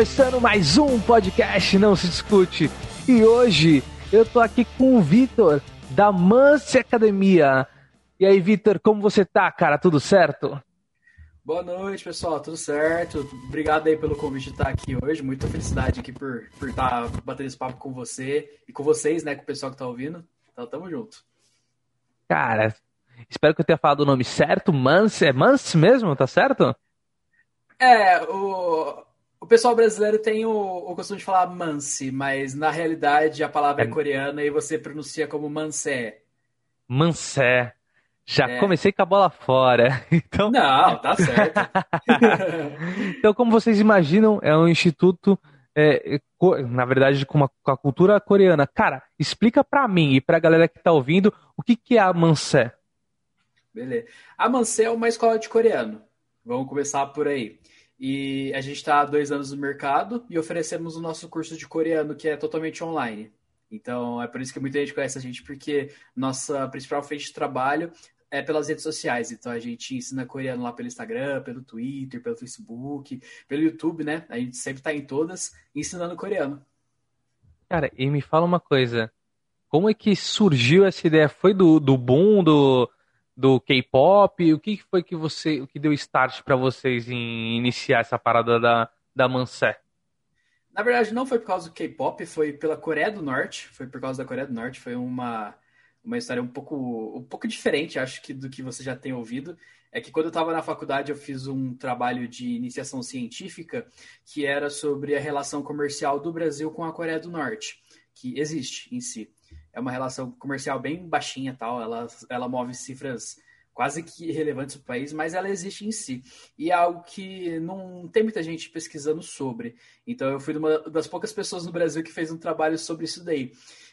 Começando mais um podcast Não Se Discute. E hoje eu tô aqui com o Vitor, da Mance Academia. E aí, Vitor, como você tá, cara? Tudo certo? Boa noite, pessoal. Tudo certo? Obrigado aí pelo convite de estar aqui hoje. Muita felicidade aqui por, por estar batendo esse papo com você e com vocês, né? Com o pessoal que tá ouvindo. Então, tamo junto. Cara, espero que eu tenha falado o nome certo. Mance, é Mance mesmo? Tá certo? É, o, o pessoal brasileiro tem o, o costume de falar Manse, mas na realidade a palavra é, é coreana e você pronuncia como Mansé. Mansé. Já é. comecei com a bola fora. Então... Não, tá certo. então, como vocês imaginam, é um instituto, é, é na verdade, com, uma, com a cultura coreana. Cara, explica pra mim e pra galera que tá ouvindo o que, que é a Mansé. Beleza. A Mansé é uma escola de coreano. Vamos começar por aí. E a gente está há dois anos no mercado e oferecemos o nosso curso de coreano, que é totalmente online. Então, é por isso que muita gente conhece a gente, porque nossa principal frente de trabalho é pelas redes sociais. Então, a gente ensina coreano lá pelo Instagram, pelo Twitter, pelo Facebook, pelo YouTube, né? A gente sempre está em todas ensinando coreano. Cara, e me fala uma coisa. Como é que surgiu essa ideia? Foi do, do boom do, do K-pop? O que foi que você, o que deu start para vocês em iniciar essa parada da, da Mansé? Na verdade, não foi por causa do K-pop, foi pela Coreia do Norte. Foi por causa da Coreia do Norte. Foi uma, uma história um pouco, um pouco diferente, acho que, do que você já tem ouvido. É que quando eu estava na faculdade, eu fiz um trabalho de iniciação científica que era sobre a relação comercial do Brasil com a Coreia do Norte, que existe em si é uma relação comercial bem baixinha tal, ela, ela move cifras quase que irrelevantes para o país, mas ela existe em si. E é algo que não tem muita gente pesquisando sobre. Então eu fui uma das poucas pessoas no Brasil que fez um trabalho sobre isso daí.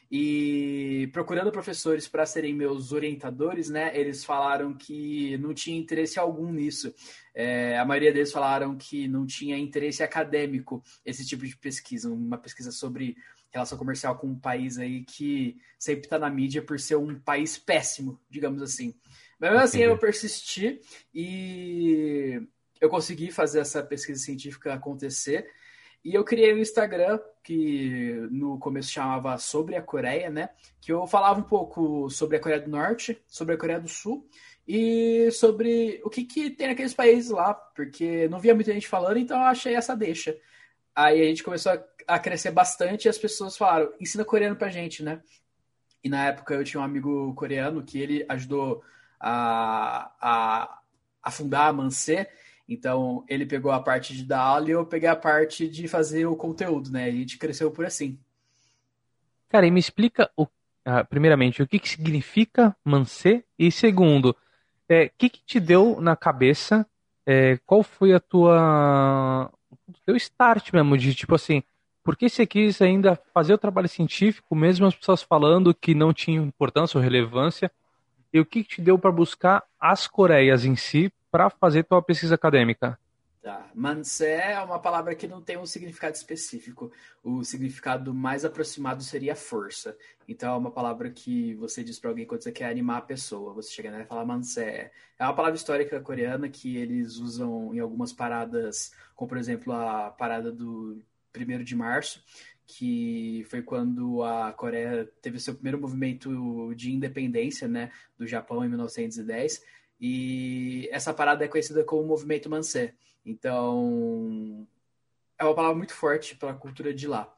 E procurando professores para serem meus orientadores, né, eles falaram que não tinha interesse algum nisso. É, a maioria deles falaram que não tinha interesse acadêmico esse tipo de pesquisa, uma pesquisa sobre relação comercial com um país aí que sempre está na mídia por ser um país péssimo, digamos assim. Mas mesmo assim eu persisti e eu consegui fazer essa pesquisa científica acontecer. E eu criei um Instagram que no começo chamava Sobre a Coreia, né? Que eu falava um pouco sobre a Coreia do Norte, sobre a Coreia do Sul e sobre o que, que tem naqueles países lá, porque não via muita gente falando, então eu achei essa deixa. Aí a gente começou a a crescer bastante e as pessoas falaram, ensina coreano pra gente, né? E na época eu tinha um amigo coreano que ele ajudou a, a, a fundar a Mansé, então ele pegou a parte de dar aula e eu peguei a parte de fazer o conteúdo, né? E a gente cresceu por assim. Cara, e me explica, o, uh, primeiramente, o que, que significa Mansé e segundo, o é, que, que te deu na cabeça, é, qual foi a tua, o teu start mesmo, de tipo assim, por que você quis ainda fazer o trabalho científico, mesmo as pessoas falando que não tinha importância ou relevância? E o que te deu para buscar as Coreias em si para fazer tua pesquisa acadêmica? Tá. Mansé é uma palavra que não tem um significado específico. O significado mais aproximado seria força. Então é uma palavra que você diz para alguém quando você quer animar a pessoa. Você chega nela e fala Mansé. É uma palavra histórica coreana que eles usam em algumas paradas, como por exemplo a parada do 1 de março, que foi quando a Coreia teve seu primeiro movimento de independência né, do Japão em 1910. E essa parada é conhecida como movimento Mansé. Então, é uma palavra muito forte para a cultura de lá.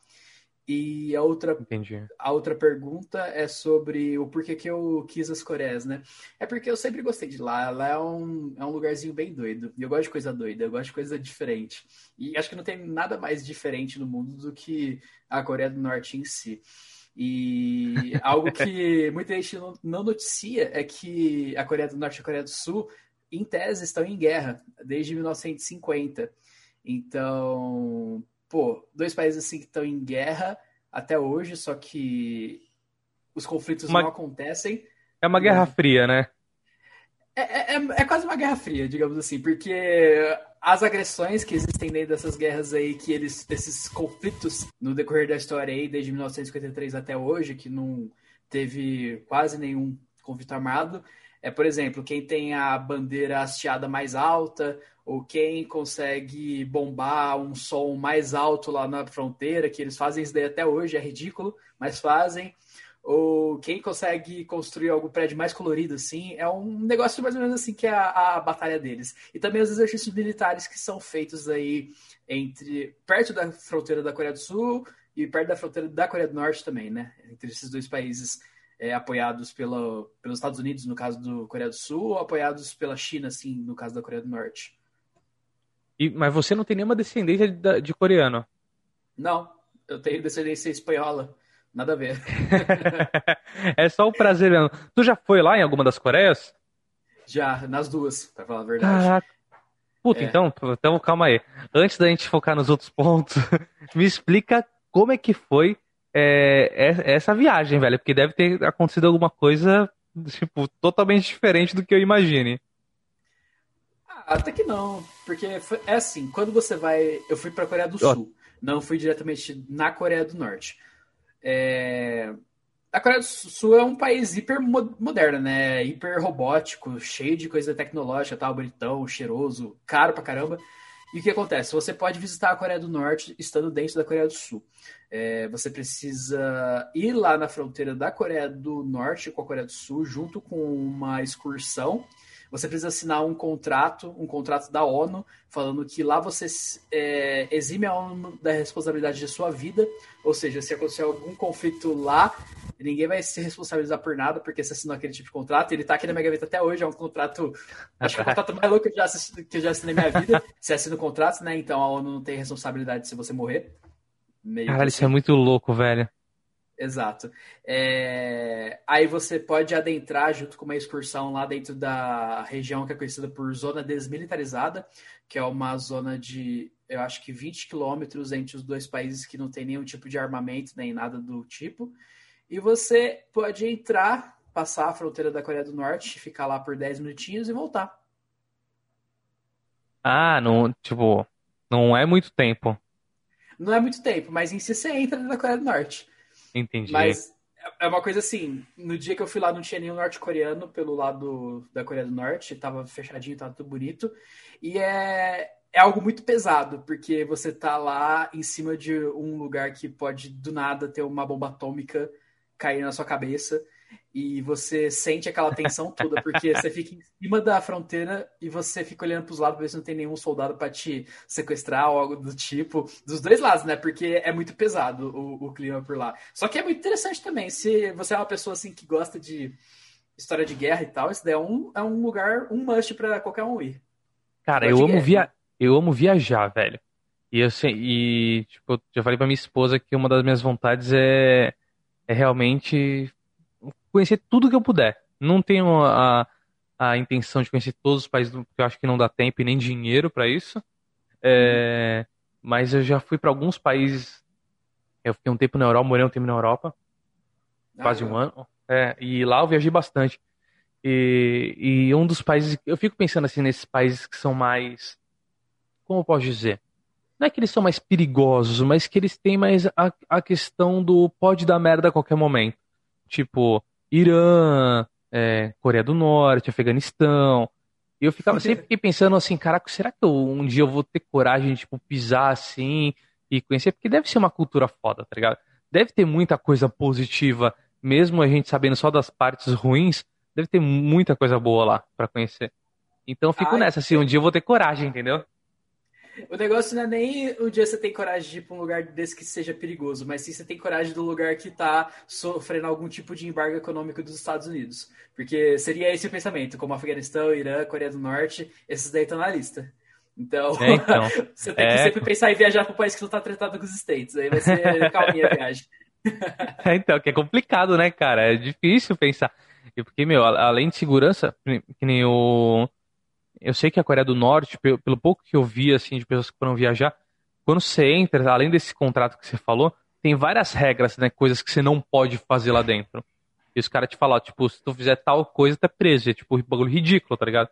E a outra, Entendi. a outra pergunta é sobre o porquê que eu quis as Coreias, né? É porque eu sempre gostei de lá. Lá é um, é um lugarzinho bem doido. E eu gosto de coisa doida, eu gosto de coisa diferente. E acho que não tem nada mais diferente no mundo do que a Coreia do Norte em si. E algo que muita gente não, não noticia é que a Coreia do Norte e a Coreia do Sul, em tese, estão em guerra desde 1950. Então, pô, dois países assim que estão em guerra até hoje, só que os conflitos uma... não acontecem. É uma guerra fria, né? É, é, é, é, quase uma guerra fria, digamos assim, porque as agressões que existem dentro dessas guerras aí, que eles, esses conflitos no decorrer da história aí, desde 1953 até hoje, que não teve quase nenhum conflito armado, é, por exemplo, quem tem a bandeira hasteada mais alta, ou quem consegue bombar um som mais alto lá na fronteira, que eles fazem isso daí até hoje, é ridículo, mas fazem. Ou quem consegue construir algum prédio mais colorido, assim, é um negócio mais ou menos assim que é a, a batalha deles. E também os exercícios militares que são feitos aí entre perto da fronteira da Coreia do Sul e perto da fronteira da Coreia do Norte também, né? Entre esses dois países é, apoiados pela, pelos Estados Unidos, no caso do Coreia do Sul, ou apoiados pela China, assim, no caso da Coreia do Norte. E, mas você não tem nenhuma descendência de, de coreano? Não, eu tenho descendência espanhola. Nada a ver. é só o prazer mesmo. Tu já foi lá em alguma das Coreias? Já, nas duas, pra falar a verdade. Caraca. Puta, é. então, então calma aí. Antes da gente focar nos outros pontos, me explica como é que foi é, é, essa viagem, velho, porque deve ter acontecido alguma coisa, tipo, totalmente diferente do que eu imagine. Ah, até que não, porque foi, é assim, quando você vai, eu fui para Coreia do Sul, não fui diretamente na Coreia do Norte. É... A Coreia do Sul é um país hiper moderno, né? Hiper robótico, cheio de coisa tecnológica, tal, bonitão, cheiroso, caro pra caramba. E o que acontece? Você pode visitar a Coreia do Norte estando dentro da Coreia do Sul. É, você precisa ir lá na fronteira da Coreia do Norte com a Coreia do Sul, junto com uma excursão. Você precisa assinar um contrato, um contrato da ONU, falando que lá você é, exime a ONU da responsabilidade de sua vida. Ou seja, se acontecer algum conflito lá, ninguém vai se responsabilizar por nada, porque você assinou aquele tipo de contrato. Ele está aqui na minha gaveta até hoje, é um contrato. Acho que é o contrato mais louco que eu já, assisti, que eu já assinei na minha vida. Você assina o contrato, né? Então a ONU não tem responsabilidade se você morrer. Meio Cara, isso é assim. muito louco, velho. Exato. É... Aí você pode adentrar junto com uma excursão lá dentro da região que é conhecida por zona desmilitarizada, que é uma zona de, eu acho que 20 quilômetros entre os dois países que não tem nenhum tipo de armamento nem nada do tipo. E você pode entrar, passar a fronteira da Coreia do Norte, ficar lá por 10 minutinhos e voltar. Ah, não, tipo, não é muito tempo. Não é muito tempo, mas em si você entra na Coreia do Norte. Entendi. Mas é uma coisa assim, no dia que eu fui lá não tinha nenhum norte-coreano pelo lado da Coreia do Norte, tava fechadinho, tava tudo bonito. E é, é algo muito pesado, porque você tá lá em cima de um lugar que pode do nada ter uma bomba atômica cair na sua cabeça e você sente aquela tensão toda, porque você fica em cima da fronteira e você fica olhando para os lados para ver se não tem nenhum soldado para te sequestrar ou algo do tipo. Dos dois lados, né? Porque é muito pesado o, o, clima por lá. Só que é muito interessante também. Se você é uma pessoa assim que gosta de história de guerra e tal, isso daí é um, é um lugar, um must para qualquer um ir. Cara, eu amo, via... eu amo viajar, velho. E eu sei, e tipo, eu já falei pra minha esposa que uma das minhas vontades é, é realmente conhecer tudo que eu puder. Não tenho a, a intenção de conhecer todos os países, porque eu acho que não dá tempo e nem dinheiro para isso. É, mas eu já fui para alguns países. Eu fiquei um tempo na Europa, morei um tempo na Europa, ah, quase um ano. É, e lá eu viajei bastante. E, e um dos países. Eu fico pensando assim nesses países que são mais. Como eu posso dizer? Não é que eles são mais perigosos, mas que eles têm mais a, a questão do pode dar merda a qualquer momento. Tipo, Irã, é, Coreia do Norte, Afeganistão. E eu ficava sempre fiquei pensando assim, caraca, será que eu, um dia eu vou ter coragem de tipo, pisar assim e conhecer? Porque deve ser uma cultura foda, tá ligado? Deve ter muita coisa positiva, mesmo a gente sabendo só das partes ruins, deve ter muita coisa boa lá para conhecer. Então eu fico Ai, nessa, assim, um dia eu vou ter coragem, entendeu? O negócio não é nem o dia você tem coragem de ir pra um lugar desse que seja perigoso, mas sim você tem coragem do lugar que tá sofrendo algum tipo de embargo econômico dos Estados Unidos. Porque seria esse o pensamento, como Afeganistão, Irã, Coreia do Norte, esses daí estão na lista. Então, é, então você tem que é... sempre pensar em viajar para um país que não tá tratado com os States. Aí vai ser calminha a viagem. É, então, que é complicado, né, cara? É difícil pensar. Porque, meu, além de segurança, que nem o eu sei que a Coreia do Norte, pelo, pelo pouco que eu vi assim de pessoas que foram viajar, quando você entra, além desse contrato que você falou, tem várias regras, né, coisas que você não pode fazer lá dentro. E os caras te falam, tipo, se tu fizer tal coisa, tá preso. É tipo um bagulho ridículo, tá ligado?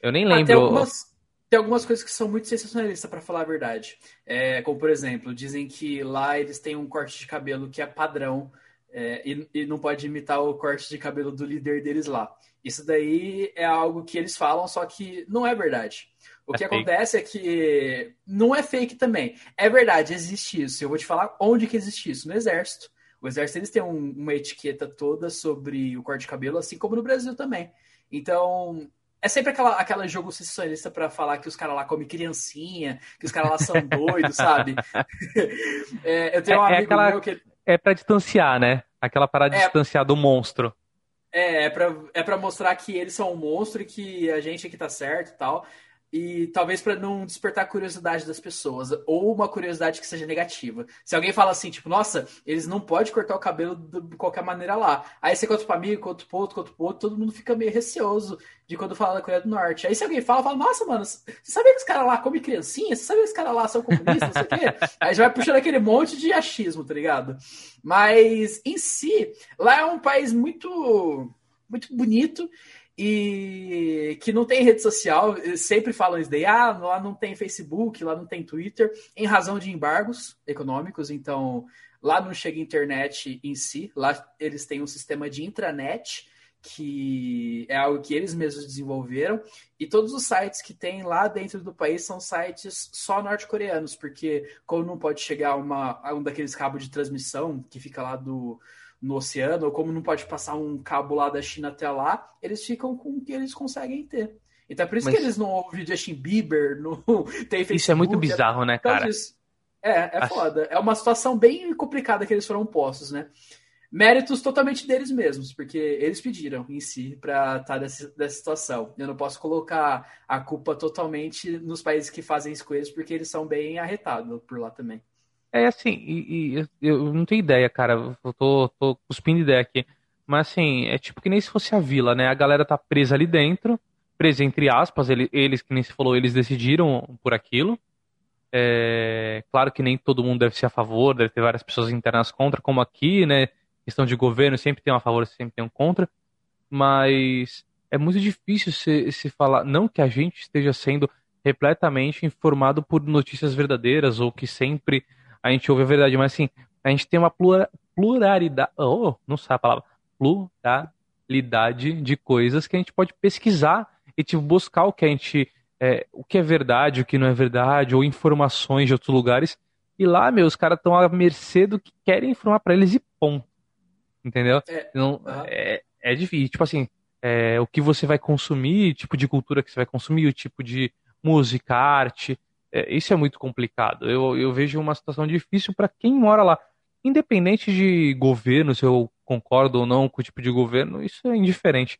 Eu nem lembro. Ah, tem, algumas, tem algumas coisas que são muito sensacionalistas, para falar a verdade. É, como, por exemplo, dizem que lá eles têm um corte de cabelo que é padrão É, e, e, não pode imitar o corte de cabelo do líder deles lá. Isso daí é algo que eles falam, só que não é verdade. O é que fake. acontece é que não é fake também. É verdade, existe isso. Eu vou te falar onde que existe isso. No exército. O exército eles têm um, uma etiqueta toda sobre o corte de cabelo, assim como no Brasil também. Então, é sempre aquela, aquela jogo sensacionalista para falar que os caras lá comem criancinha, que os caras lá são doidos, sabe? é, eu tenho um é, amigo é aquela... meu que é para distanciar, né? Aquela parada de é, distanciar do monstro. É, é pra, é pra mostrar que eles são um monstro e que a gente aqui tá certo e tal e talvez para não despertar a curiosidade das pessoas, ou uma curiosidade que seja negativa. Se alguém fala assim, tipo, nossa, eles não podem cortar o cabelo de qualquer maneira lá. Aí você conta pro amigo, conta pro outro, conta pro outro, todo mundo fica meio receoso de quando fala da Coreia do Norte. Aí se alguém fala, fala, nossa, mano, você sabia que os caras lá comem criancinha? Você sabia que os caras lá são comunistas? Não sei o quê? Aí já vai puxando aquele monte de achismo, tá ligado? Mas, em si, lá é um país muito, muito bonito e que não tem rede social, sempre falam isso daí, ah, lá não tem Facebook, lá não tem Twitter, em razão de embargos econômicos, então lá não chega internet em si, lá eles têm um sistema de intranet, que é algo que eles mesmos desenvolveram, e todos os sites que tem lá dentro do país são sites só norte-coreanos, porque como não pode chegar uma, um daqueles cabos de transmissão que fica lá do no oceano, ou como não pode passar um cabo lá da China até lá, eles ficam com o que eles conseguem ter. Então é por isso Mas... que eles não ouvem Justin Bieber, não tem Facebook. Isso é muito bizarro, né, cara? É, é Acho... foda. É uma situação bem complicada que eles foram postos, né? Méritos totalmente deles mesmos, porque eles pediram em si para estar dessa, dessa situação. Eu não posso colocar a culpa totalmente nos países que fazem isso com eles, porque eles são bem arretados por lá também. É assim, e, e, eu não tenho ideia, cara. Eu tô, tô cuspindo ideia aqui. Mas assim, é tipo que nem se fosse a vila, né? A galera tá presa ali dentro, presa entre aspas, eles, eles que nem se falou, eles decidiram por aquilo. É, claro que nem todo mundo deve ser a favor, deve ter várias pessoas internas contra, como aqui, né? Questão de governo, sempre tem um a favor, sempre tem um contra. Mas é muito difícil se, se falar, não que a gente esteja sendo repletamente informado por notícias verdadeiras ou que sempre a gente ouve a verdade, mas assim, a gente tem uma pluralidade, oh, não sabe a palavra, pluralidade de coisas que a gente pode pesquisar e tipo, buscar o que a gente, é, o que é verdade, o que não é verdade, ou informações de outros lugares. E lá, meu, os caras estão à mercê do que querem informar para eles e ponto. Entendeu? É, então, é, é difícil. Tipo assim, é, o que você vai consumir, tipo de cultura que você vai consumir, o tipo de música, arte, é, isso é muito complicado. Eu, eu vejo uma situação difícil para quem mora lá. Independente de governo, se eu concordo ou não com o tipo de governo, isso é indiferente.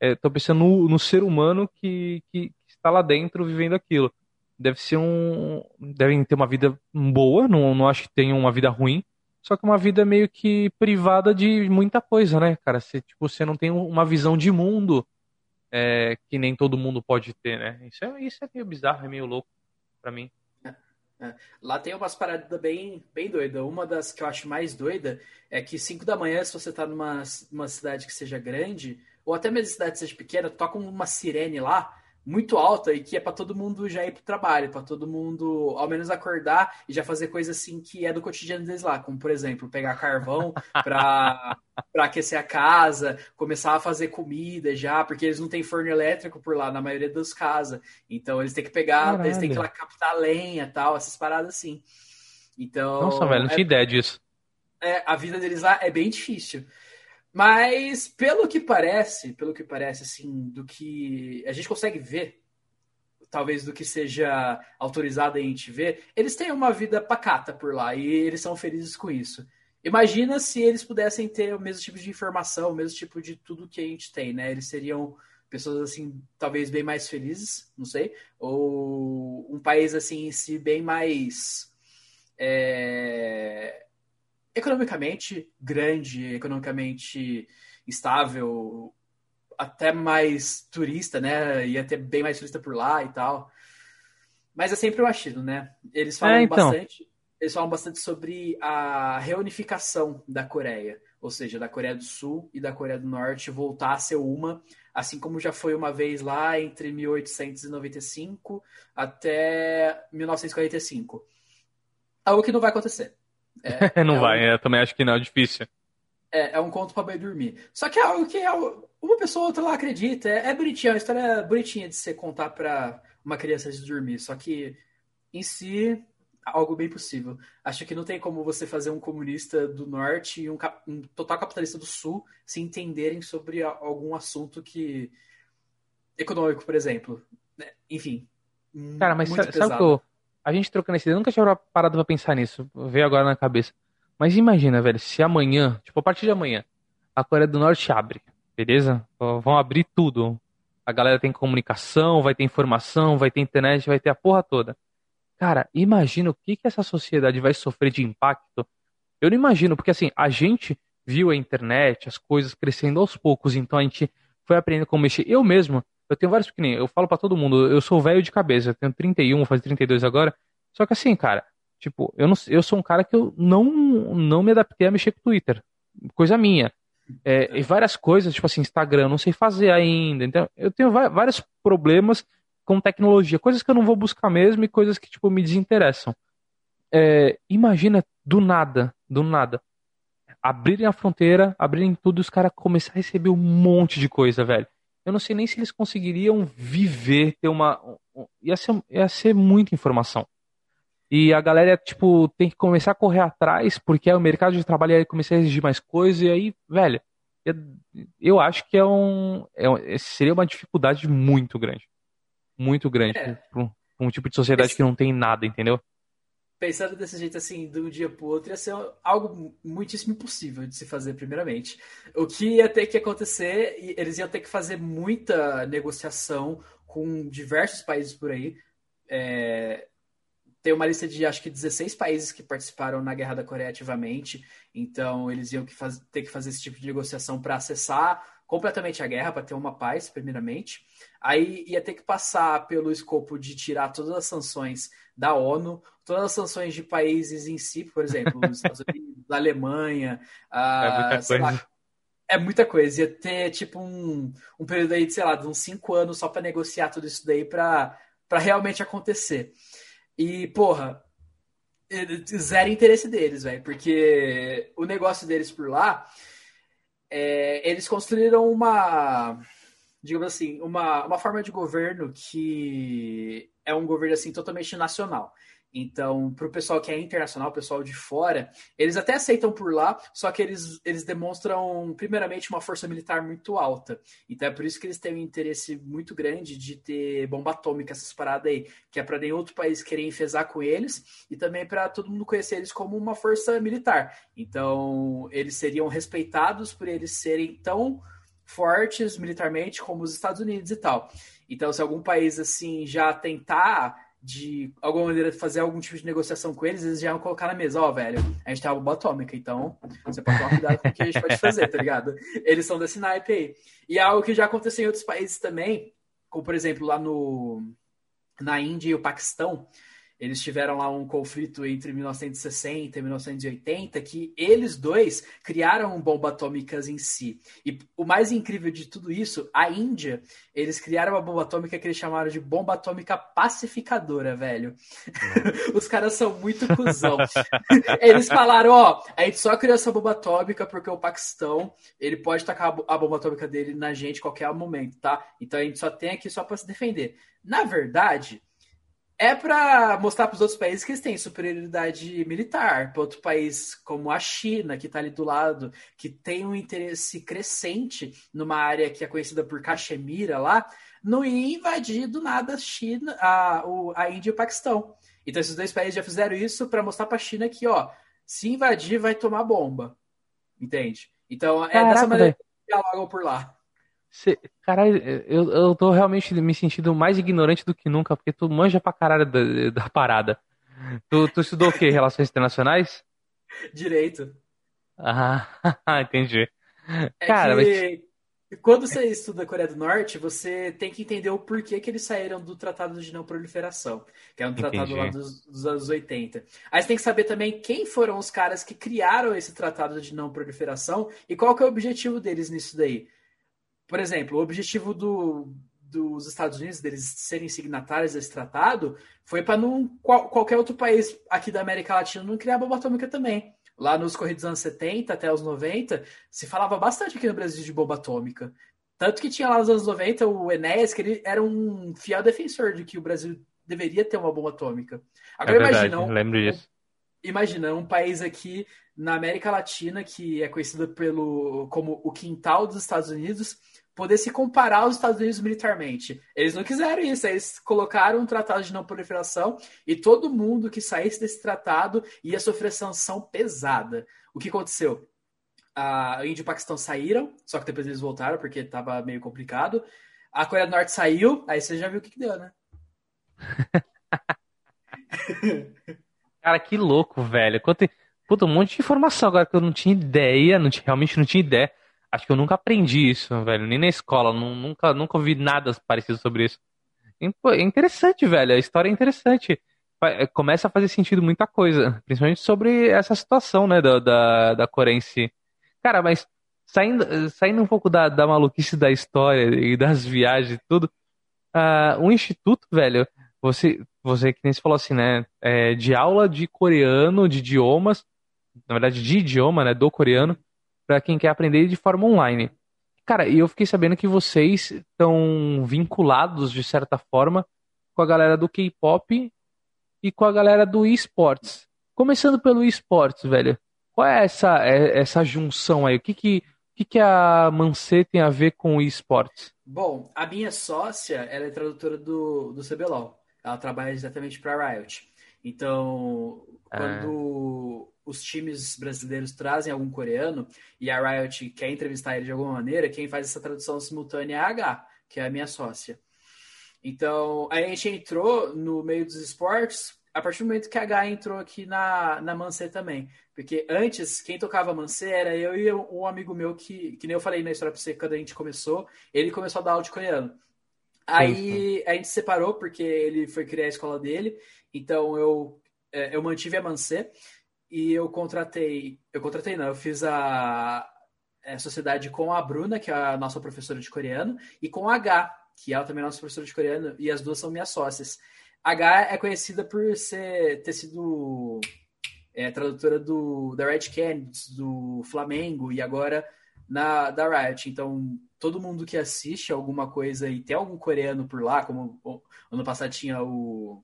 Estou é, pensando no, no, ser humano que, que, que, está lá dentro vivendo aquilo. Deve ser um. Devem ter uma vida boa, não, não acho que tenham uma vida ruim, só que uma vida meio que privada de muita coisa, né, cara? Você, tipo, você não tem uma visão de mundo é, que nem todo mundo pode ter, né? Isso é, isso é meio bizarro, é meio louco para mim. É, é. Lá tem umas paradas bem, bem doidas. Uma das que eu acho mais doida é que 5 da manhã, se você tá numa, numa cidade que seja grande, ou até mesmo cidade seja pequena, toca uma sirene lá muito alta e que é para todo mundo já ir pro trabalho, para todo mundo ao menos acordar e já fazer coisa assim que é do cotidiano deles lá, como por exemplo, pegar carvão para aquecer a casa, começar a fazer comida já, porque eles não têm forno elétrico por lá na maioria das casas. Então eles têm que pegar, Caralho. eles têm que ir lá captar lenha, tal, essas paradas assim. Então, Nossa, velho, não é, tinha ideia disso. É, a vida deles lá é bem difícil. Mas, pelo que parece, pelo que parece, assim, do que a gente consegue ver, talvez do que seja autorizado a gente ver, eles têm uma vida pacata por lá e eles são felizes com isso. Imagina se eles pudessem ter o mesmo tipo de informação, o mesmo tipo de tudo que a gente tem, né? Eles seriam pessoas assim, talvez bem mais felizes, não sei, ou um país assim em si bem mais é, economicamente grande, economicamente estável, até mais turista, né? Ia ter bem mais turista por lá e tal. Mas é sempre o achismo, né? Eles falam é, então. bastante. Eles falam bastante sobre a reunificação da Coreia, ou seja, da Coreia do Sul e da Coreia do Norte voltar a ser uma, assim como já foi uma vez lá entre 1895 até 1945. Algo que não vai acontecer. É, não é vai, um... eu também acho que não, é difícil. É, é um conto para bem dormir. Só que é algo que é, uma pessoa ou outra lá acredita. É, é bonitinho, é uma história bonitinha de você contar para uma criança de dormir. Só que em si, algo bem possível. Acho que não tem como você fazer um comunista do norte e um, um total capitalista do sul se entenderem sobre algum assunto que. econômico, por exemplo. Né, enfim. Cara, mas sabe, sabe que eu, a gente trocando esse ideia, nunca tinha parado pra pensar nisso. Veio agora na cabeça. Mas imagina, velho, se amanhã, tipo, a partir de amanhã, a Coreia do Norte abre, beleza? Vão abrir tudo. A galera tem comunicação, vai ter informação, vai ter internet, vai ter a porra toda. Cara, imagina o que, que essa sociedade vai sofrer de impacto. Eu não imagino, porque assim, a gente viu a internet, as coisas crescendo aos poucos, então a gente foi aprendendo como mexer. Eu mesmo, eu tenho vários pequenininhos, eu falo para todo mundo, eu sou velho de cabeça, eu tenho 31, vou fazer 32 agora. Só que assim, cara, Tipo, eu, não, eu sou um cara que eu não, não me adaptei a mexer com Twitter. Coisa minha. É, e várias coisas, tipo assim, Instagram, eu não sei fazer ainda. Então, eu tenho vários problemas com tecnologia, coisas que eu não vou buscar mesmo e coisas que, tipo, me desinteressam. É, imagina, do nada, do nada, abrirem a fronteira, abrirem tudo e os caras começarem a receber um monte de coisa, velho. Eu não sei nem se eles conseguiriam viver, ter uma. Ia ser, ia ser muita informação. E a galera, tipo, tem que começar a correr atrás, porque o mercado de trabalho ia começar a exigir mais coisa, e aí, velho, eu acho que é um, é, seria uma dificuldade muito grande. Muito grande é. para um, um, tipo de sociedade Esse... que não tem nada, entendeu? Pensando desse jeito assim, de um dia pro outro, ia ser algo muitíssimo impossível de se fazer, primeiramente. O que ia ter que acontecer, eles iam ter que fazer muita negociação com diversos países por aí. É, tem uma lista de acho que 16 países que participaram na Guerra da Coreia ativamente, então eles iam que faz, ter que fazer esse tipo de negociação para acessar completamente a guerra, para ter uma paz, primeiramente. Aí ia ter que passar pelo escopo de tirar todas as sanções da ONU, todas as sanções de países em si, por exemplo, os Estados Unidos, a Alemanha, a, é muita coisa. Lá, é muita coisa. Ia ter tipo um, um período aí de, sei lá, de uns cinco anos só para negociar tudo isso daí para realmente acontecer. E, porra, zero interesse deles, velho, porque o negócio deles por lá, é, eles construíram uma, digamos assim, uma, uma forma de governo que é um governo assim totalmente nacional. Então, para o pessoal que é internacional, o pessoal de fora, eles até aceitam por lá, só que eles, eles demonstram, primeiramente, uma força militar muito alta. Então, é por isso que eles têm um interesse muito grande de ter bomba atômica, essas paradas aí, que é para nenhum outro país querer enfesar com eles e também para todo mundo conhecer eles como uma força militar. Então, eles seriam respeitados por eles serem tão fortes militarmente como os Estados Unidos e tal. Então, se algum país assim já tentar de alguma maneira fazer algum tipo de negociação com eles, eles já iam colocar na mesa, ó, oh, velho, a gente tem uma bomba atômica, então você pode tomar cuidado com o que a gente pode fazer, tá ligado? Eles são desse naipe aí. E é algo que já aconteceu em outros países também, como por exemplo lá no na Índia e o Paquistão, eles tiveram lá um conflito entre 1960 e 1980 que eles dois criaram bombas atômicas em si. E o mais incrível de tudo isso, a Índia, eles criaram uma bomba atômica que eles chamaram de bomba atômica pacificadora, velho. Os caras são muito cuzão. eles falaram, ó, a gente só criou essa bomba atômica porque o Paquistão, ele pode tacar a bomba atômica dele na gente a qualquer momento, tá? Então a gente só tem aqui só para se defender. Na verdade, é para mostrar para os outros países que eles têm superioridade militar. Para outro país como a China, que está ali do lado, que tem um interesse crescente numa área que é conhecida por Caxemira lá, não ia invadir do nada a China, a, a Índia e o Paquistão. Então esses dois países já fizeram isso para mostrar para a China que, ó, se invadir vai tomar bomba. Entende? Então é Caraca, dessa maneira que dialogam por lá. Cê, caralho, eu, eu tô realmente me sentindo mais ignorante do que nunca, porque tu manja pra caralho da, da parada. Tu, tu estudou o quê? Relações internacionais? Direito. Ah, entendi. É Cara, que, mas... quando você estuda a Coreia do Norte, você tem que entender o porquê que eles saíram do Tratado de Não Proliferação, que é um tratado lá dos, dos, anos 80. Aí você tem que saber também quem foram os caras que criaram esse Tratado de Não Proliferação e qual que é o objetivo deles nisso daí por exemplo, o objetivo do, dos Estados Unidos, deles serem signatários desse tratado, foi para qual, qualquer outro país aqui da América Latina não criar bomba atômica também. lá nos corridos anos 70 até os 90, se falava bastante aqui no Brasil de bomba atômica. Tanto que tinha lá nos anos 90 o Enéas, que ele era um fiel defensor de que o Brasil deveria ter uma bomba atômica. Agora é verdade, imagina um, lembro disso. Imagina um país aqui na América Latina que é conhecido pelo como o quintal dos Estados Unidos poder se comparar aos Estados Unidos militarmente. Eles não quiseram isso, eles colocaram um tratado de não proliferação e todo mundo que saísse desse tratado ia sofrer sanção pesada. O que aconteceu? A Índia e o Paquistão saíram, só que depois eles voltaram porque estava meio complicado. A Coreia do Norte saiu, aí você já viu o que, que deu, né? Cara, que louco, velho. Quanto... Puta, um monte de informação agora que eu não tinha ideia, não tinha, realmente não tinha ideia. Acho que eu nunca aprendi isso, velho. Nem na escola. Nunca, nunca ouvi nada parecido sobre isso. É interessante, velho. A história é interessante. É, começa a fazer sentido muita coisa. Principalmente sobre essa situação, né, da, da, da Coreia. Cara, mas saindo, saindo um pouco da, da maluquice da história e das viagens e tudo, uh, o Instituto, velho, você, você que nem se falou assim, né, é, de aula de coreano, de idiomas, na verdade de idioma, né, do coreano, para quem quer aprender de forma online. Cara, e eu fiquei sabendo que vocês estão vinculados, de certa forma, com a galera do K-pop e com a galera do esportes. Começando pelo esportes, velho. Qual é essa, é, essa junção aí? O que que, que, que a Mancê tem a ver com o esportes? Bom, a minha sócia, ela é tradutora do, do CBLOL. Ela trabalha exatamente para a Riot. Então, quando os times brasileiros trazem algum coreano e a Riot quer entrevistar ele de alguma maneira, quem faz essa tradução simultânea é a H, que é a minha sócia. Então, a gente entrou no meio dos esportes a partir do momento que a H entrou aqui na, na Mansé também. Porque antes, quem tocava Mansé era eu e um amigo meu que, que nem eu falei na história pra você quando a gente começou, ele começou a dar aula de coreano. Aí a gente separou porque ele foi criar a escola dele, então eu, é, eu mantive a Mansé e eu contratei. Eu contratei, não, eu fiz a, a é, sociedade com a Bruna, que é a nossa professora de coreano, e com a H, que ela também é nossa professora de coreano, e as duas são minhas sócias. A H é conhecida por ser, ter sido é, tradutora do, da Red Canids, do Flamengo, e agora na da Riot. Então, todo mundo que assiste alguma coisa e tem algum coreano por lá, como ano passado tinha o,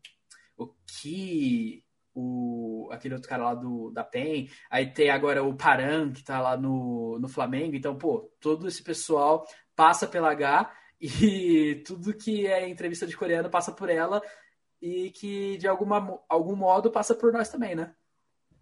o Ki, o, aquele outro cara lá do, da PEN, aí tem agora o Paran, que tá lá no, no Flamengo, então, pô, todo esse pessoal passa pela H e tudo que é entrevista de coreano passa por ela e que de alguma, algum modo passa por nós também, né?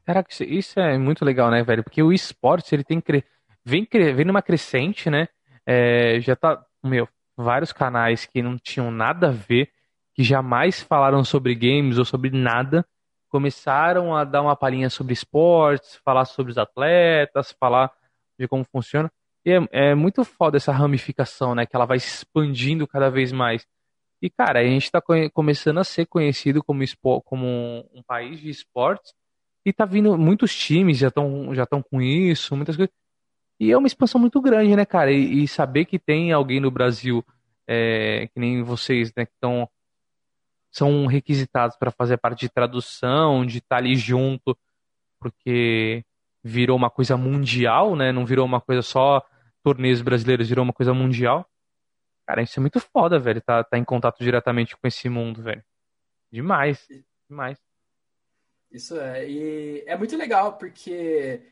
Caraca, isso é muito legal, né, velho? Porque o esporte, ele tem cre... vem, vem numa crescente, né? É, já tá, meu, vários canais que não tinham nada a ver, que jamais falaram sobre games ou sobre nada, começaram a dar uma palhinha sobre esportes, falar sobre os atletas, falar de como funciona. E é, é muito foda essa ramificação, né? Que ela vai expandindo cada vez mais. E, cara, a gente está começando a ser conhecido como, como um país de esportes e tá vindo muitos times já estão já estão com isso, muitas coisas. E é uma expansão muito grande, né, cara? E, e saber que tem alguém no Brasil, é, que nem vocês, né, que estão são requisitados para fazer parte de tradução, de estar tá ali junto, porque virou uma coisa mundial, né? Não virou uma coisa só torneios brasileiros, virou uma coisa mundial. Cara, isso é muito foda, velho. Tá, tá em contato diretamente com esse mundo, velho. Demais. Demais. Isso é. E é muito legal, porque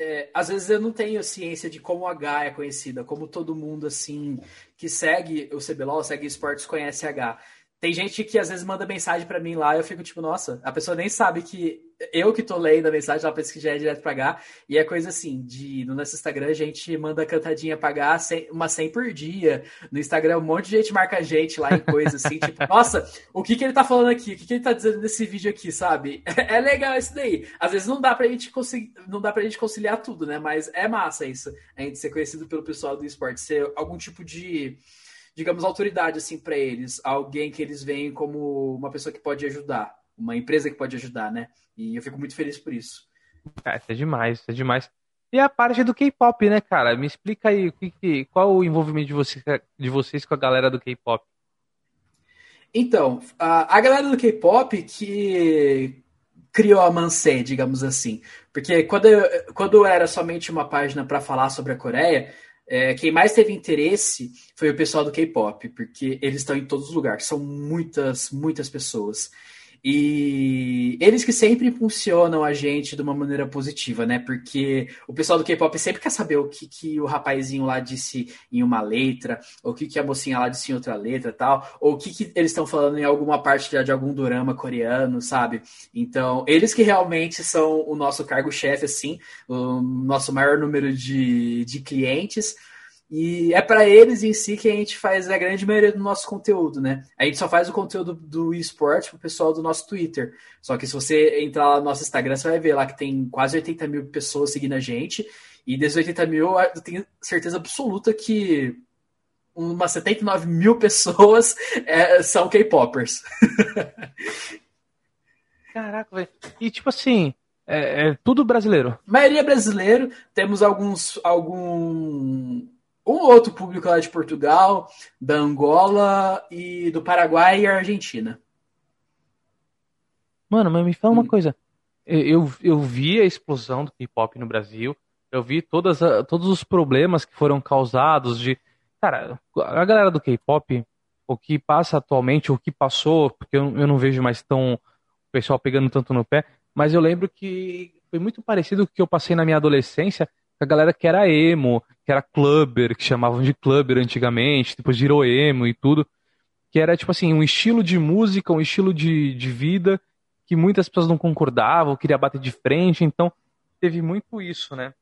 é, às vezes eu não tenho ciência de como a H é conhecida, como todo mundo, assim, que segue o CBLOL, segue esportes, conhece a H. Tem gente que às vezes manda mensagem para mim lá eu fico tipo, nossa, a pessoa nem sabe que eu que tô lendo a mensagem, ela pensa que já é direto pra H. E é coisa assim, de no nosso Instagram a gente manda cantadinha pra H, uma 100 por dia. No Instagram um monte de gente marca a gente lá em coisa assim, tipo, nossa, o que que ele tá falando aqui? O que que ele tá dizendo nesse vídeo aqui, sabe? É legal isso daí. Às vezes não dá pra gente conseguir, não dá pra gente conciliar tudo, né? Mas é massa isso, a gente ser conhecido pelo pessoal do esporte, ser algum tipo de digamos, autoridade assim para eles, alguém que eles veem como uma pessoa que pode ajudar, uma empresa que pode ajudar, né? E eu fico muito feliz por isso. Ah, isso é demais, isso é demais. E a parte do K-pop, né, cara? Me explica aí que, qual o envolvimento de, você, de vocês com a galera do K-pop. Então, a, a galera do K-pop que criou a Mansé, digamos assim. Porque quando, eu, quando era somente uma página para falar sobre a Coreia, é, quem mais teve interesse foi o pessoal do K-pop, porque eles estão em todos os lugares, são muitas, muitas pessoas. E eles que sempre impulsionam a gente de uma maneira positiva, né? Porque o pessoal do K-pop sempre quer saber o que, que o rapazinho lá disse em uma letra, ou o que, que a mocinha lá disse em outra letra tal, ou o que, que eles estão falando em alguma parte de, algum drama coreano, sabe? Então, eles que realmente são o nosso cargo-chefe, assim, o nosso maior número de, de clientes. E é para eles em si que a gente faz a grande maioria do nosso conteúdo, né? A gente só faz o conteúdo do esporte pro pessoal do nosso Twitter. Só que se você entrar lá no nosso Instagram, você vai ver lá que tem quase 80 mil pessoas seguindo a gente. E desses 80 mil, eu tenho certeza absoluta que umas 79 mil pessoas é, são K-Popers. Caraca, velho. E tipo assim, é, é, tudo brasileiro. maioria brasileiro. Temos alguns. algum um outro público lá de Portugal, da Angola e do Paraguai e Argentina. Mano, mas me fala uma hum. coisa. Eu, eu vi a explosão do K-pop no Brasil. Eu vi todas a, todos os problemas que foram causados de. Cara, a galera do K-pop, o que passa atualmente, o que passou, porque eu, eu não vejo mais tão. O pessoal pegando tanto no pé, mas eu lembro que foi muito parecido com o que eu passei na minha adolescência, a galera que era emo, que era clubber, que chamavam de clubber antigamente, depois virou emo e tudo, que era tipo assim, um estilo de música, um estilo de, de vida que muitas pessoas não concordavam, queria bater de frente, então teve muito isso, né,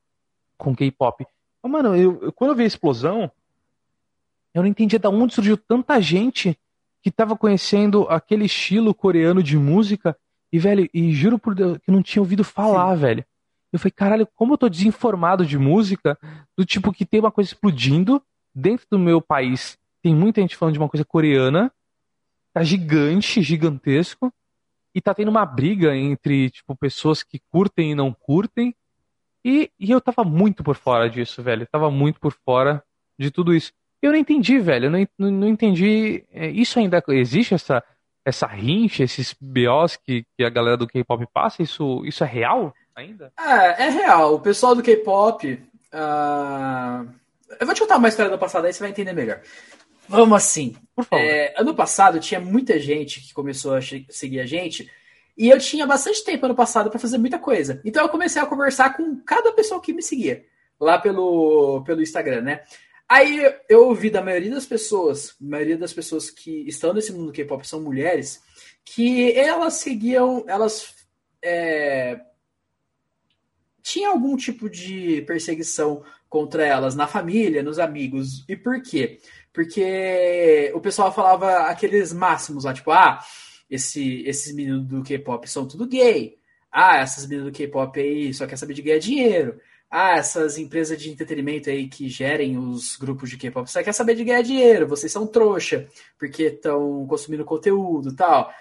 com K-pop. Mano, eu, eu, quando eu vi a explosão, eu não entendia de onde surgiu tanta gente que tava conhecendo aquele estilo coreano de música e, velho, e juro por Deus que não tinha ouvido falar, Sim. velho. Eu falei, caralho, como eu tô desinformado de música, do tipo que tem uma coisa explodindo dentro do meu país. Tem muita gente falando de uma coisa coreana, tá gigante, gigantesco, e tá tendo uma briga entre, tipo, pessoas que curtem e não curtem. E, e eu tava muito por fora disso, velho. Eu tava muito por fora de tudo isso. Eu não entendi, velho. Eu não, não, entendi. É, isso ainda existe essa essa rincha, esses BOs que, que a galera do K-pop passa? Isso, isso é real? Ainda? É, é real. O pessoal do K-pop. Uh... Eu vou te contar uma história do passado aí você vai entender melhor. Vamos assim. É, ano passado tinha muita gente que começou a seguir a gente. E eu tinha bastante tempo ano passado para fazer muita coisa. Então eu comecei a conversar com cada pessoa que me seguia lá pelo, pelo Instagram, né? Aí eu ouvi da maioria das pessoas, a maioria das pessoas que estão nesse mundo K-pop são mulheres, que elas seguiam, elas é, tinha algum tipo de perseguição contra elas na família, nos amigos. E por quê? Porque o pessoal falava aqueles máximos lá, tipo, ah, esse, esses meninos do K-pop são tudo gay. Ah, essas meninas do K-pop aí só quer saber de ganhar dinheiro. Ah, essas empresas de entretenimento aí que gerem os grupos de K-pop só quer saber de ganhar dinheiro. Vocês são trouxa, porque estão consumindo conteúdo tal.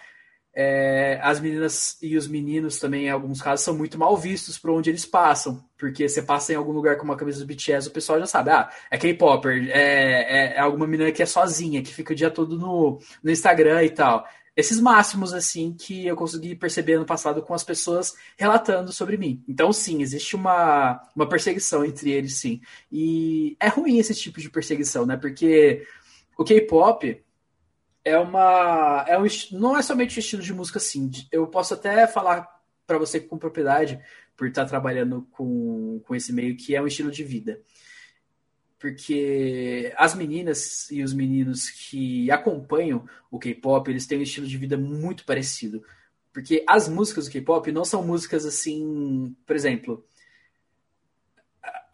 É, as meninas e os meninos também, em alguns casos, são muito mal vistos por onde eles passam. Porque você passa em algum lugar com uma camisa do BTS, o pessoal já sabe, ah, é K-Popper, é, é, é, alguma menina que é sozinha, que fica o dia todo no, no Instagram e tal. Esses máximos, assim, que eu consegui perceber no passado com as pessoas relatando sobre mim. Então, sim, existe uma, uma perseguição entre eles, sim. E é ruim esse tipo de perseguição, né? Porque o K-pop, é uma. É um, não é somente um estilo de música assim. Eu posso até falar para você com propriedade, por estar trabalhando com, com esse meio, que é um estilo de vida. Porque as meninas e os meninos que acompanham o K-pop, eles têm um estilo de vida muito parecido. Porque as músicas do K-pop não são músicas assim, por exemplo,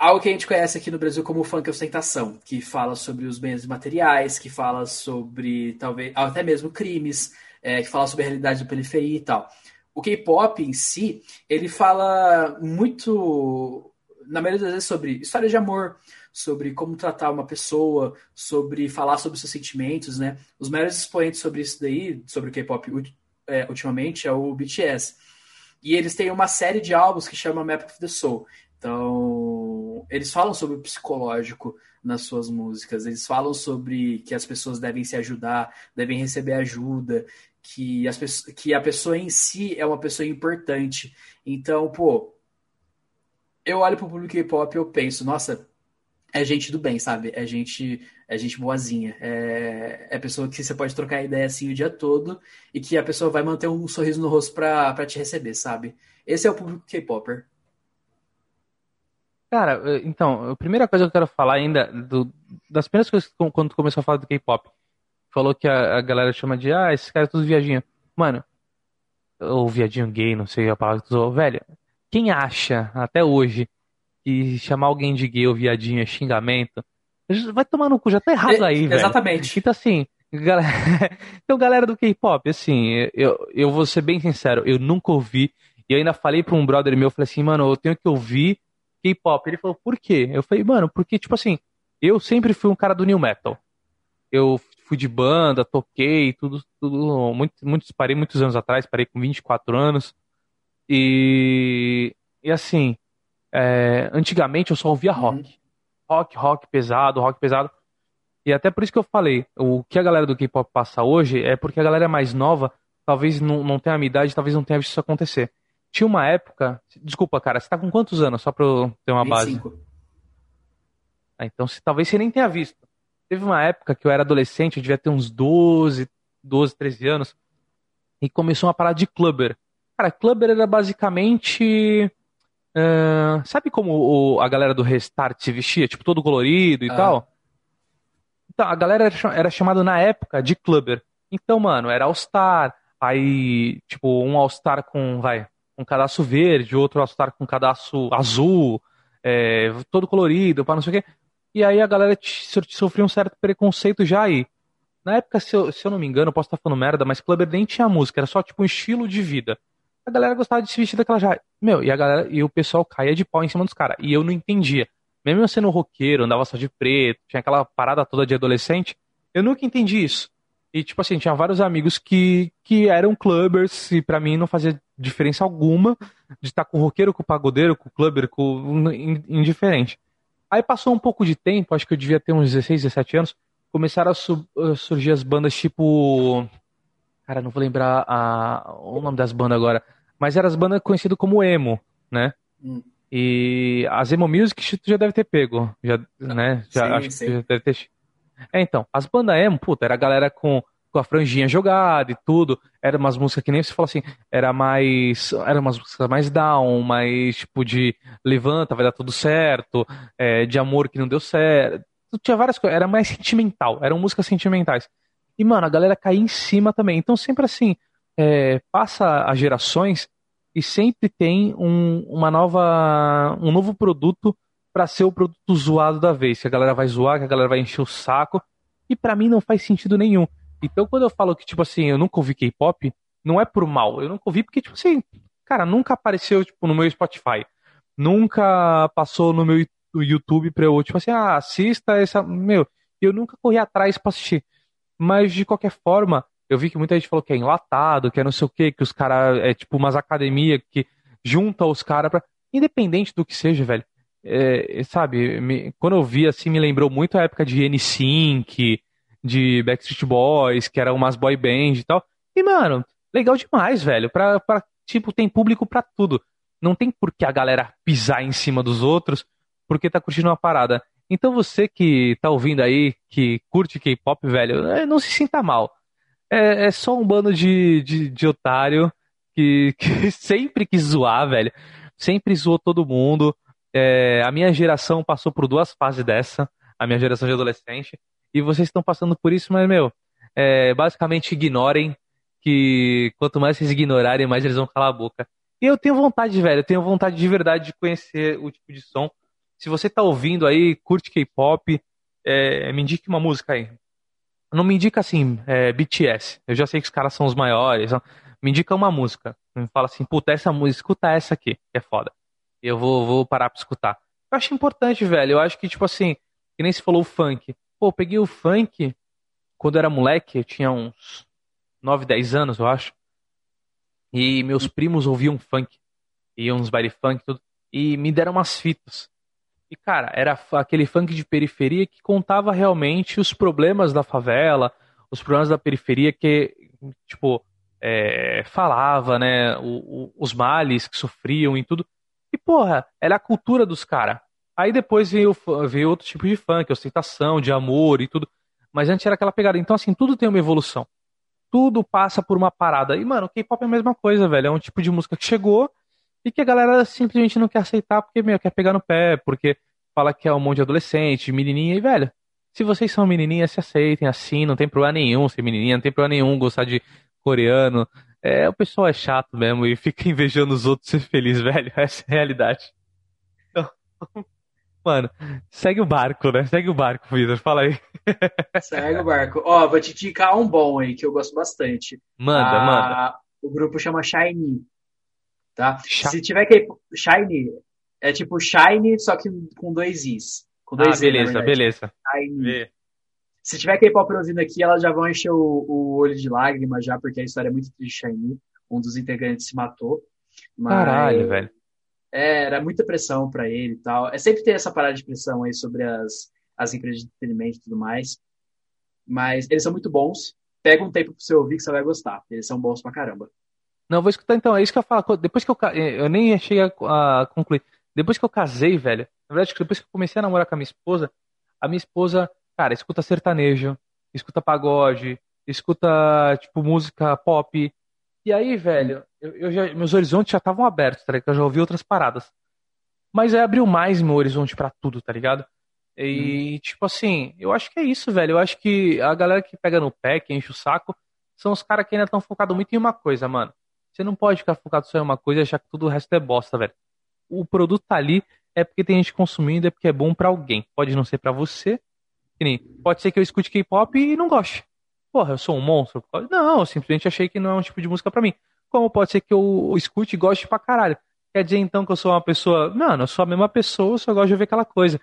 algo que a gente conhece aqui no Brasil como funk ostentação, que fala sobre os bens materiais, que fala sobre talvez até mesmo crimes, é, que fala sobre a realidade da periferia e tal. O K-pop em si, ele fala muito, na maioria das vezes, sobre história de amor, sobre como tratar uma pessoa, sobre falar sobre seus sentimentos, né? Os maiores expoentes sobre isso daí, sobre o K-pop é, ultimamente, é o BTS. E eles têm uma série de álbuns que chama Map of the Soul. Então, eles falam sobre o psicológico nas suas músicas, eles falam sobre que as pessoas devem se ajudar, devem receber ajuda. que, as, que a pessoa em si é uma pessoa importante. Então, pô, eu olho pro público K-pop e eu penso, nossa, é gente do bem, sabe? É gente, é gente boazinha. É, é pessoa que você pode trocar ideia assim o dia todo e que a pessoa vai manter um sorriso no rosto pra, pra te receber, sabe? Esse é o público K-Popper. Cara, eh, então, a primeira coisa que eu quero falar ainda, do, das primeiras coisas quando tu começou a falar do K-pop, falou que a, a, galera chama de, ah, esses caras todos viadinho. Mano, ou viadinho gay, não sei a palavra que tu usou. Velho, quem acha, até hoje, que chamar alguém de gay ou viadinho é xingamento, vai tomar no cu, já tá errado aí, é, velho. Exatamente. Então, assim, galera, então, galera do K-pop, assim, eu, eu vou ser bem sincero, eu nunca ouvi, e eu ainda falei pra um brother meu, eu falei assim, mano, eu tenho que ouvir K-pop. Ele falou, por quê? Eu falei, mano, porque, tipo assim, eu sempre fui um cara do new metal. Eu fui de banda, toquei, tudo, tudo, muito, muito, parei muitos anos atrás, parei com 24 anos. E, e assim, é, antigamente eu só ouvia uhum. rock. Rock, rock pesado, rock pesado. E até por isso que eu falei, o que a galera do K-pop passa hoje é porque a galera é mais nova, talvez não, não tenha a minha idade, talvez não tenha visto isso acontecer. Tinha uma época. Desculpa, cara, você tá com quantos anos? Só pra eu ter uma 25. base. Ah, então se, talvez você nem tenha visto. Teve uma época que eu era adolescente, eu devia ter uns 12, 12, 13 anos, e começou uma parada de clubber. Cara, clubber era basicamente. Uh, sabe como o, a galera do Restart se vestia? Tipo, todo colorido e ah. tal? Então, a galera era, era chamada na época de clubber. Então, mano, era All-Star, aí, tipo, um All-Star com, vai, um cadastro verde, outro All-Star com cadastro azul, é, todo colorido, para não sei o quê. E aí a galera sofreu um certo preconceito já aí. Na época, se eu, se eu não me engano, posso estar falando merda, mas Clubber nem tinha música, era só tipo um estilo de vida. A galera gostava de se vestir daquela já. Meu, e a galera, e o pessoal caía de pau em cima dos caras. E eu não entendia. Mesmo eu sendo roqueiro, andava só de preto, tinha aquela parada toda de adolescente, eu nunca entendi isso. E, tipo assim, tinha vários amigos que, que eram clubbers e para mim não fazia diferença alguma de estar com o roqueiro, com o pagodeiro, com o clubber, com indiferente. Aí passou um pouco de tempo, acho que eu devia ter uns 16, 17 anos, começaram a, su a surgir as bandas tipo. Cara, não vou lembrar a... o nome das bandas agora. Mas eram as bandas conhecidas como emo, né? Hum. E as emo music tu já deve ter pego, já, né? Já, sim, acho sim. que já deve ter é, então, as bandas emo, puta, era a galera com, com a franjinha jogada e tudo. Era umas músicas que nem você fala assim, era mais. Era umas músicas mais down, mais tipo de levanta, vai dar tudo certo, é, de amor que não deu certo. Tinha várias coisas, era mais sentimental, eram músicas sentimentais. E, mano, a galera caía em cima também. Então, sempre assim, é, passa as gerações e sempre tem um, uma nova, um novo produto para ser o produto zoado da vez. Que a galera vai zoar, que a galera vai encher o saco. E para mim não faz sentido nenhum. Então quando eu falo que, tipo assim, eu nunca ouvi K-pop, não é por mal. Eu nunca ouvi porque, tipo assim, cara, nunca apareceu, tipo, no meu Spotify. Nunca passou no meu YouTube pra eu, tipo assim, ah, assista essa. Meu, eu nunca corri atrás pra assistir. Mas de qualquer forma, eu vi que muita gente falou que é enlatado, que é não sei o que, que os caras. É tipo umas academias que junta os caras pra. Independente do que seja, velho é, sabe, me, quando eu vi assim, me lembrou muito a época de N5, de Backstreet Boys, que era umas boy band e tal. E, mano, legal demais, velho. Pra, pra, tipo, tem público pra tudo. Não tem por que a galera pisar em cima dos outros porque tá curtindo uma parada. Então você que tá ouvindo aí, que curte K-pop, velho, é, não se sinta mal. É, é só um bando de, de, de otário que, que sempre quis zoar, velho. Sempre zoou todo mundo. É, a minha geração passou por duas fases dessa, a minha geração de adolescente, e vocês estão passando por isso, mas, meu, é, basicamente ignorem que quanto mais vocês ignorarem, mais eles vão calar a boca. E eu tenho vontade, velho, eu tenho vontade de verdade de conhecer o tipo de som. Se você tá ouvindo aí, curte K-pop, é, me indique uma música aí. Não me indica assim, é, BTS. Eu já sei que os caras são os maiores. Me indica uma música. Me fala assim, puta, essa música, escuta essa aqui, que é foda eu vou, vou parar pra escutar. Eu acho importante, velho. Eu acho que, tipo assim, que nem se falou o funk. Pô, eu peguei o funk quando eu era moleque, eu tinha uns 9, 10 anos, eu acho. E meus primos ouviam funk. Iam uns baile funk tudo. E me deram umas fitas. E, cara, era aquele funk de periferia que contava realmente os problemas da favela, os problemas da periferia que, tipo, é, falava, né, o, o, os males que sofriam e tudo. E, porra, era a cultura dos caras. Aí depois veio, veio outro tipo de funk, ostentação, de amor e tudo. Mas antes era aquela pegada. Então, assim, tudo tem uma evolução. Tudo passa por uma parada. E, mano, o K-pop é a mesma coisa, velho. É um tipo de música que chegou e que a galera simplesmente não quer aceitar porque, meu, quer pegar no pé, porque fala que é um monte de adolescente, menininha. E, velho, se vocês são menininhas, se aceitem assim, não tem problema nenhum ser menininha, não tem problema nenhum gostar de coreano. É, o pessoal é chato mesmo e fica invejando os outros ser feliz, velho. Essa é a realidade. Então, mano, segue o barco, né? Segue o barco, Vitor. Fala aí. Segue o barco. Ó, vou te indicar um bom aí, que eu gosto bastante. Manda, ah, manda. O grupo chama Shiny. Tá? Sh Se tiver que. Shiny é tipo Shine, só que com dois Is. Com dois ah, beleza, beleza. Shiny. Se tiver K-pop ouvindo aqui, elas já vão encher o, o, olho de lágrimas já, porque a história é muito triste Shiny. Um dos integrantes se matou. Mas... Caralho, velho. É, era muita pressão para ele e tal. É sempre ter essa parada de pressão aí sobre as, as empresas de entretenimento e tudo mais. Mas eles são muito bons. Pega um tempo pra você ouvir que você vai gostar. Eles são bons pra caramba. Não, vou escutar então. É isso que eu falo. Depois que eu. Eu nem cheguei a, a concluir. Depois que eu casei, velho. Na verdade, depois que eu comecei a namorar com a minha esposa, a minha esposa cara, escuta sertanejo, escuta pagode, escuta, tipo, música pop. E aí, velho, eu, eu já, meus horizontes já estavam abertos, tá ligado? Eu já ouvi outras paradas. Mas aí abriu mais meu horizonte para tudo, tá ligado? E, hum. tipo assim, eu acho que é isso, velho. Eu acho que a galera que pega no pé, que enche o saco, são os caras que ainda estão focados muito em uma coisa, mano. Você não pode ficar focado só em uma coisa e achar que tudo o resto é bosta, velho. O produto tá ali é porque tem gente consumindo, é porque é bom para alguém. Pode não ser para você, Pode ser que eu escute K-pop e não goste. Porra, eu sou um monstro? Não, eu simplesmente achei que não é um tipo de música para mim. Como pode ser que eu escute e goste pra caralho? Quer dizer então que eu sou uma pessoa. Mano, eu sou a mesma pessoa, eu só gosto de ver aquela coisa.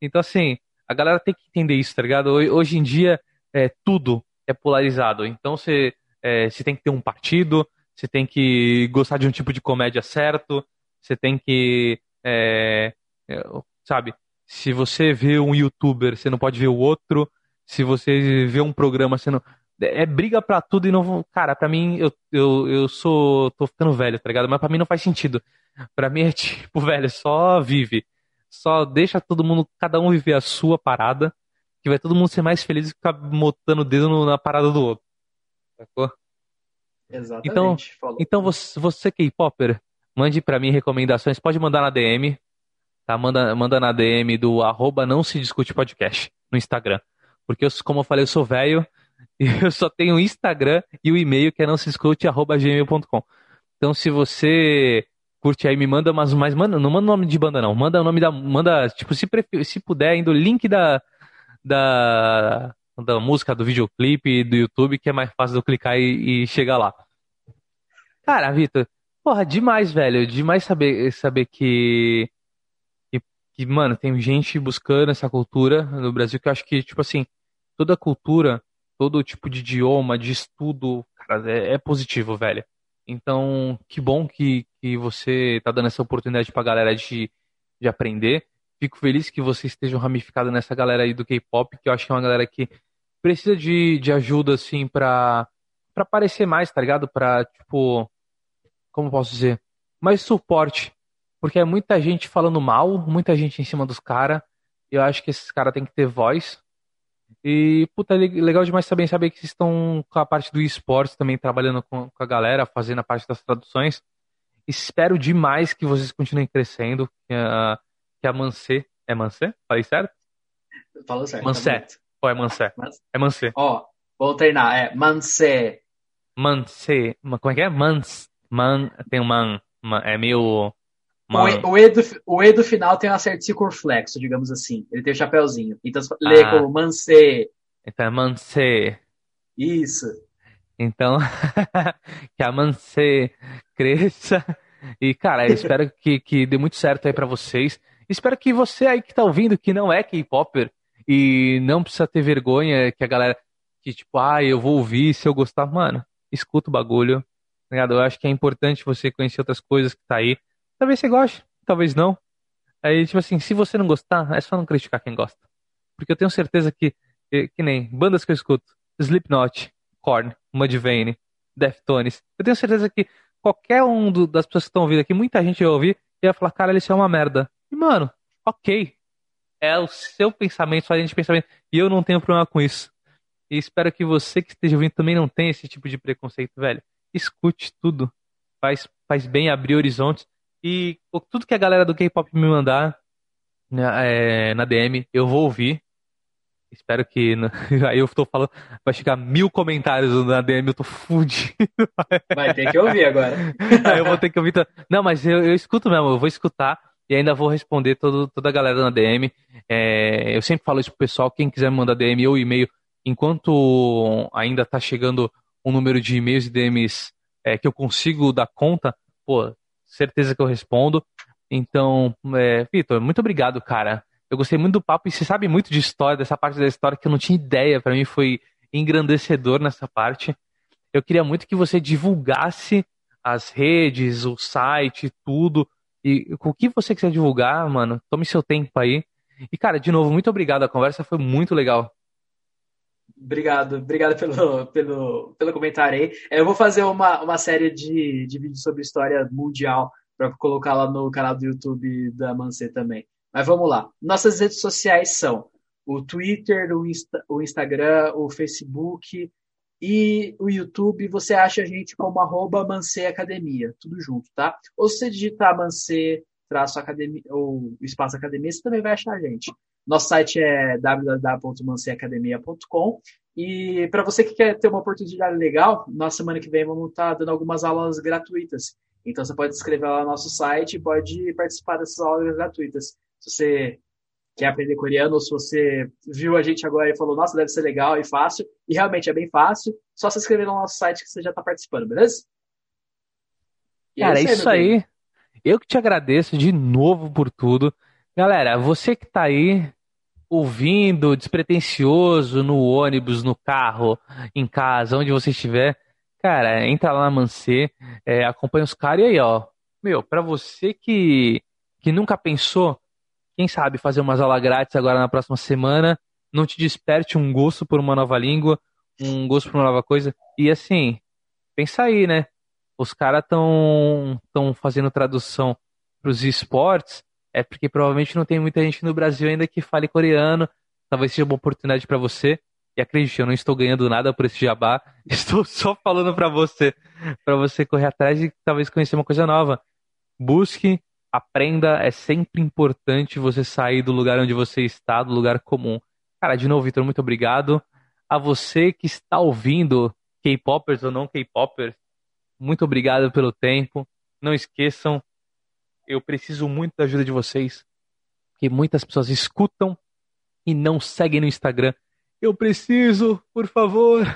Então, assim, a galera tem que entender isso, tá ligado? Hoje em dia, é, tudo é polarizado. Então, você, é, tem que ter um partido, você tem que gostar de um tipo de comédia certo, você tem que. É, é sabe? Se você vê um youtuber, você não pode ver o outro. Se você vê um programa, você não. É briga pra tudo e não. Cara, pra mim, eu, eu, eu sou. tô ficando velho, tá ligado? Mas pra mim não faz sentido. Pra mim é tipo, velho, só vive. Só deixa todo mundo, cada um viver a sua parada, que vai todo mundo ser mais feliz e ficar botando o dedo na parada do outro. Sacou? Exatamente. Então, então você, você K-Popper, mande para mim recomendações, pode mandar na DM, tá? Manda, manda na DM do arroba não se discute podcast no Instagram. Porque, eu, como eu falei, eu sou velho eu só tenho o Instagram e o e-mail que é não se. Então, se você curte aí, me manda umas mais. Manda, não manda o nome de banda, não. Manda o nome da. Manda, tipo, se, se puder, ainda o link da, da, da música, do videoclipe, do YouTube, que é mais fácil eu clicar e, e chegar lá. Cara, Vitor, porra, demais, velho. Demais saber, saber que que, mano, tem gente buscando essa cultura no Brasil que eu acho que, tipo assim, toda cultura, todo tipo de idioma, de estudo, cara, é, é positivo, velho. Então, que bom que, que você tá dando essa oportunidade pra galera de, de aprender. Fico feliz que vocês estejam ramificados nessa galera aí do K-pop, que eu acho que é uma galera que precisa de, de ajuda, assim, pra, pra aparecer mais, tá ligado? Pra, tipo, como posso dizer? Mais suporte porque é muita gente falando mal, muita gente em cima dos caras. Eu acho que esses caras têm que ter voz. E, puta, legal demais também saber que vocês estão com a parte do esportes também trabalhando com, com, a galera, fazendo a parte das traduções. Espero demais que vocês continuem crescendo. Que a, que a Mancê. É Mancê? Falei certo? Falou certo. Mancé. Tá Ou é Mancé? É Mancé. Ó, vou treinar. É Mancé. Mancé. Como é que é? Mans. Man. Tem um man. man é meio. O, e, do, o E do final tem um certo circunflexo, digamos assim. Ele tem o um chapéuzinho. Então você lê ah. como Mansê. Então é Mansê. Isso. Então, que a Mansê cresça. E, cara, eu espero que, que dê muito certo aí para vocês. Espero que você aí que tá ouvindo, que não é K-Popper, e não precisa ter vergonha que a galera, que tipo, ah, eu vou ouvir se eu gostar. Mano, escuta o bagulho. Tá eu acho que é importante você conhecer outras coisas que tá aí. Talvez você goste, talvez não. Aí, tipo assim, se você não gostar, é só não criticar quem gosta. Porque eu tenho certeza que, que, nem bandas que eu escuto, Slipknot, Korn, Mudvayne, Deftones. Eu tenho certeza que qualquer um do, das pessoas que estão ouvindo aqui, muita gente vai ouvir e vai falar, cara, isso é uma merda. E, mano, ok. É o seu pensamento, sua linha de pensamento. E eu não tenho problema com isso. E espero que você que esteja ouvindo também não tenha esse tipo de preconceito, velho. Escute tudo. Faz, faz bem abrir horizontes. E tudo que a galera do K-pop me mandar né, é, na DM, eu vou ouvir. Espero que. Aí eu tô falando. Vai chegar mil comentários na DM, eu tô fudido. Vai ter que ouvir agora. Aí eu vou ter que ouvir. Não, mas eu, eu escuto mesmo, eu vou escutar e ainda vou responder todo, toda a galera na DM. É, eu sempre falo isso pro pessoal, quem quiser me mandar DM ou e-mail, enquanto ainda tá chegando um número de e-mails e DMs é, que eu consigo dar conta, pô, certeza que eu respondo. Então, é, Vitor, muito obrigado, cara. Eu gostei muito do papo e você sabe muito de história, dessa parte da história que eu não tinha ideia. Para mim foi engrandecedor nessa parte. Eu queria muito que você divulgasse as redes, o site, tudo. E o que você quiser divulgar, mano, tome seu tempo aí. E, cara, de novo, muito obrigado. A conversa foi muito legal. Obrigado, obrigado pelo, pelo, pelo comentário aí. Eu vou fazer uma, uma série de, de vídeos sobre história mundial para colocar lá no canal do YouTube da Mancê também. Mas vamos lá. Nossas redes sociais são o Twitter, o, Insta, o Instagram, o Facebook e o YouTube. Você acha a gente como arroba Mancê Academia, tudo junto, tá? Ou se você digitar Mancê traço academia ou espaço academia, você também vai achar a gente. Nosso site é www.manceacademia.com e para você que quer ter uma oportunidade legal, na semana que vem vamos estar tá dando algumas aulas gratuitas. Então você pode inscrever lá no nosso site e pode participar dessas aulas gratuitas. Se você quer aprender coreano ou se você viu a gente agora e falou, nossa, deve ser legal e fácil, e realmente é bem fácil, só se inscrever no nosso site que você já está participando, beleza? E é Cara, é isso aí. Isso aí. Eu que te agradeço de novo por tudo. Galera, você que tá aí ouvindo, despretensioso, no ônibus, no carro, em casa, onde você estiver, cara, entra lá na Mancê, é, acompanha os caras e aí, ó. Meu, pra você que, que nunca pensou, quem sabe fazer umas aulas grátis agora na próxima semana, não te desperte um gosto por uma nova língua, um gosto por uma nova coisa. E assim, pensa aí, né? os caras estão tão fazendo tradução para os esportes, é porque provavelmente não tem muita gente no Brasil ainda que fale coreano. Talvez seja uma oportunidade para você. E acredite, eu não estou ganhando nada por esse jabá. Estou só falando para você, para você correr atrás e talvez conhecer uma coisa nova. Busque, aprenda. É sempre importante você sair do lugar onde você está, do lugar comum. Cara, de novo, Vitor, muito obrigado. A você que está ouvindo, K-popers ou não K-popers, muito obrigado pelo tempo. Não esqueçam, eu preciso muito da ajuda de vocês, que muitas pessoas escutam e não seguem no Instagram. Eu preciso, por favor,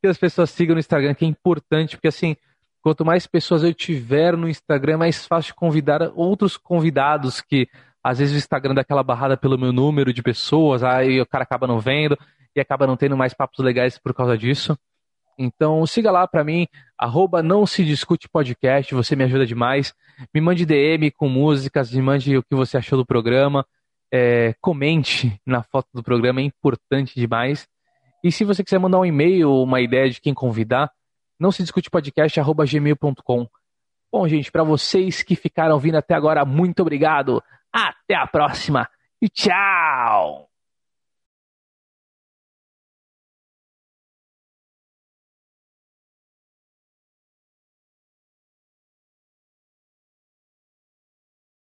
que as pessoas sigam no Instagram, que é importante, porque assim, quanto mais pessoas eu tiver no Instagram, é mais fácil convidar outros convidados que às vezes o Instagram dá aquela barrada pelo meu número de pessoas, aí o cara acaba não vendo e acaba não tendo mais papos legais por causa disso. Então siga lá para mim, arroba não se discute podcast, você me ajuda demais. Me mande DM com músicas, me mande o que você achou do programa. É, comente na foto do programa, é importante demais. E se você quiser mandar um e-mail ou uma ideia de quem convidar, não se discute podcast, arroba gmail.com. Bom, gente, para vocês que ficaram vindo até agora, muito obrigado. Até a próxima e tchau!